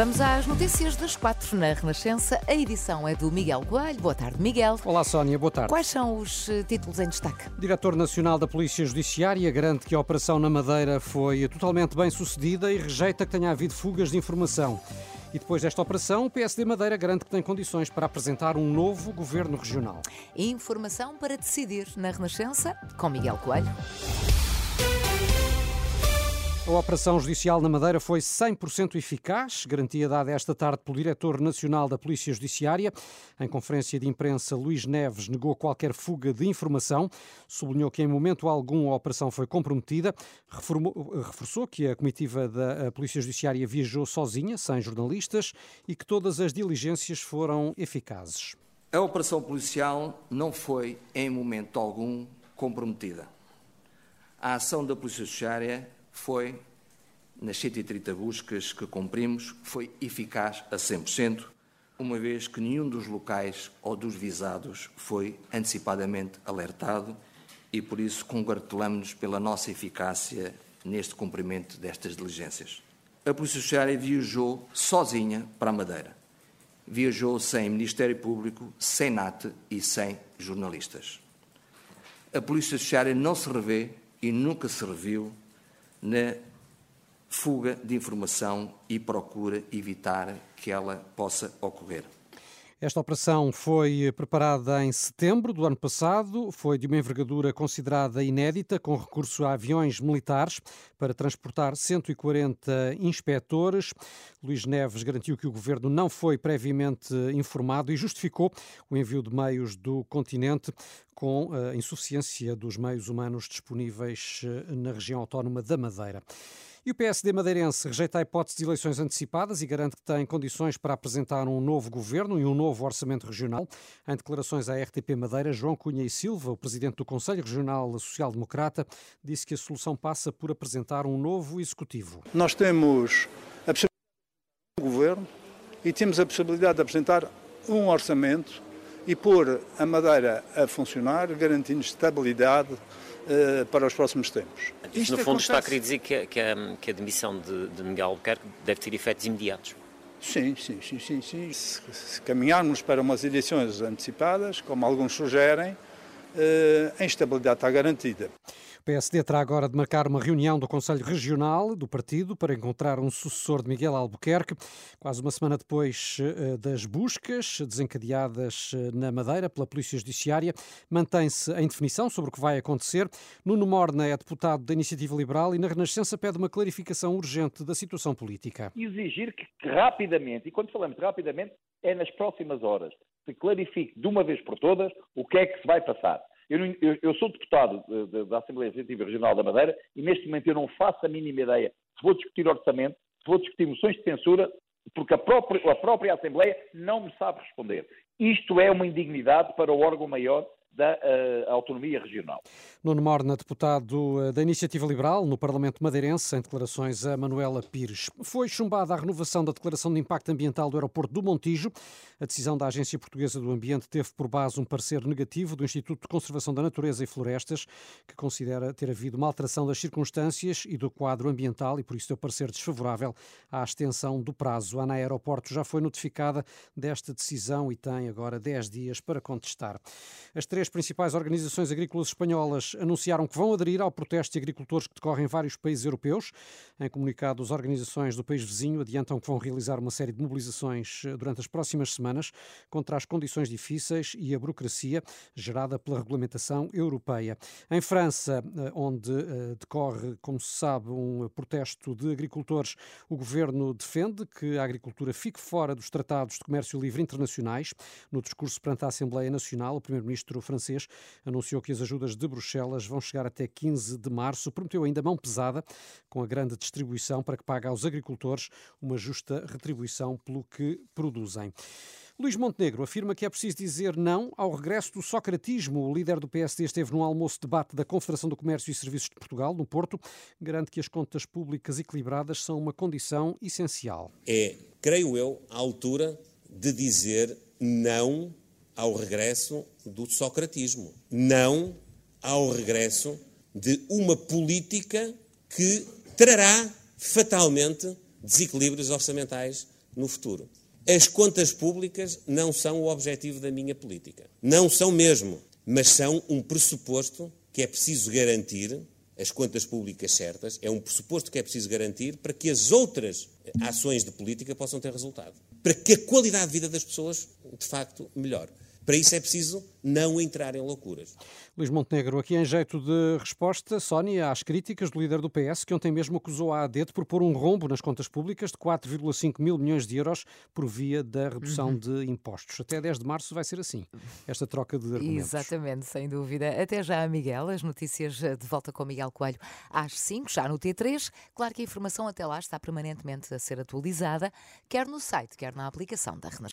Vamos às notícias das quatro na Renascença. A edição é do Miguel Coelho. Boa tarde, Miguel. Olá, Sónia, boa tarde. Quais são os eh, títulos em destaque? O Diretor Nacional da Polícia Judiciária garante que a operação na Madeira foi totalmente bem sucedida e rejeita que tenha havido fugas de informação. E depois desta operação, o PSD Madeira garante que tem condições para apresentar um novo governo regional. Informação para decidir na Renascença com Miguel Coelho. A operação judicial na Madeira foi 100% eficaz, garantia dada esta tarde pelo Diretor Nacional da Polícia Judiciária. Em conferência de imprensa, Luís Neves negou qualquer fuga de informação, sublinhou que em momento algum a operação foi comprometida, reformou, reforçou que a comitiva da Polícia Judiciária viajou sozinha, sem jornalistas, e que todas as diligências foram eficazes. A operação policial não foi, em momento algum, comprometida. A ação da Polícia Judiciária foi, nas 130 buscas que cumprimos, foi eficaz a 100%, uma vez que nenhum dos locais ou dos visados foi antecipadamente alertado e, por isso, congratulamos-nos pela nossa eficácia neste cumprimento destas diligências. A Polícia Judiciária viajou sozinha para a Madeira. Viajou sem Ministério Público, sem NAT e sem jornalistas. A Polícia Judiciária não se revê e nunca se reviu na fuga de informação e procura evitar que ela possa ocorrer. Esta operação foi preparada em setembro do ano passado, foi de uma envergadura considerada inédita, com recurso a aviões militares para transportar 140 inspectores. Luís Neves garantiu que o governo não foi previamente informado e justificou o envio de meios do continente com a insuficiência dos meios humanos disponíveis eh, na região autónoma da Madeira. E o PSD madeirense rejeita a hipótese de eleições antecipadas e garante que tem condições para apresentar um novo governo e um novo orçamento regional. Em declarações à RTP Madeira, João Cunha e Silva, o presidente do Conselho Regional Social Democrata, disse que a solução passa por apresentar um novo executivo. Nós temos a possibilidade de um governo e temos a possibilidade de apresentar um orçamento e pôr a Madeira a funcionar, garantindo estabilidade uh, para os próximos tempos. Isto no fundo acontece... está a querer dizer que, que, a, que a demissão de, de Miguel Albuquerque deve ter efeitos imediatos. Sim, sim, sim, sim. sim. Se, se caminharmos para umas eleições antecipadas, como alguns sugerem, uh, a instabilidade está garantida. O PSD terá agora de marcar uma reunião do Conselho Regional do partido para encontrar um sucessor de Miguel Albuquerque, quase uma semana depois eh, das buscas desencadeadas eh, na Madeira pela Polícia Judiciária. Mantém-se a indefinição sobre o que vai acontecer. Nuno Morna é deputado da Iniciativa Liberal e na Renascença pede uma clarificação urgente da situação política. Exigir que rapidamente, e quando falamos rapidamente, é nas próximas horas, se clarifique de uma vez por todas o que é que se vai passar. Eu, eu, eu sou deputado de, de, da Assembleia Legislativa Regional da Madeira e neste momento eu não faço a mínima ideia se vou discutir orçamento, se vou discutir moções de censura, porque a própria, a própria Assembleia não me sabe responder. Isto é uma indignidade para o órgão maior da uh, autonomia regional. Nuno Morna, deputado eh, da Iniciativa Liberal no Parlamento Madeirense, em declarações a Manuela Pires. Foi chumbada a renovação da Declaração de Impacto Ambiental do Aeroporto do Montijo. A decisão da Agência Portuguesa do Ambiente teve por base um parecer negativo do Instituto de Conservação da Natureza e Florestas, que considera ter havido uma alteração das circunstâncias e do quadro ambiental e por isso deu parecer desfavorável à extensão do prazo. A ANA Aeroporto já foi notificada desta decisão e tem agora 10 dias para contestar. As três principais organizações agrícolas espanholas anunciaram que vão aderir ao protesto de agricultores que decorre em vários países europeus. Em comunicado, as organizações do país vizinho adiantam que vão realizar uma série de mobilizações eh, durante as próximas semanas contra as condições difíceis e a burocracia gerada pela regulamentação europeia. Em França, eh, onde eh, decorre, como se sabe, um protesto de agricultores, o governo defende que a agricultura fique fora dos tratados de comércio livre internacionais. No discurso perante a Assembleia Nacional, o primeiro-ministro francês anunciou que as ajudas de Bruxelas vão chegar até 15 de março. Prometeu ainda mão pesada com a grande distribuição para que pague aos agricultores uma justa retribuição pelo que produzem. Luís Montenegro afirma que é preciso dizer não ao regresso do socratismo. O líder do PSD esteve num almoço-debate da Confederação do Comércio e Serviços de Portugal, no Porto, garante que as contas públicas equilibradas são uma condição essencial. É, creio eu, a altura de dizer não ao regresso do socratismo, não ao regresso de uma política que trará fatalmente desequilíbrios orçamentais no futuro. As contas públicas não são o objetivo da minha política. Não são mesmo, mas são um pressuposto que é preciso garantir as contas públicas certas, é um pressuposto que é preciso garantir para que as outras ações de política possam ter resultado. Para que a qualidade de vida das pessoas, de facto, melhore. Para isso é preciso não entrar em loucuras. Luís Montenegro, aqui em jeito de resposta, Sónia, às críticas do líder do PS, que ontem mesmo acusou a AD de propor um rombo nas contas públicas de 4,5 mil milhões de euros por via da redução uhum. de impostos. Até 10 de março vai ser assim, esta troca de argumentos. Exatamente, sem dúvida. Até já, Miguel. As notícias de volta com Miguel Coelho às 5, já no T3. Claro que a informação até lá está permanentemente a ser atualizada, quer no site, quer na aplicação da Renascença.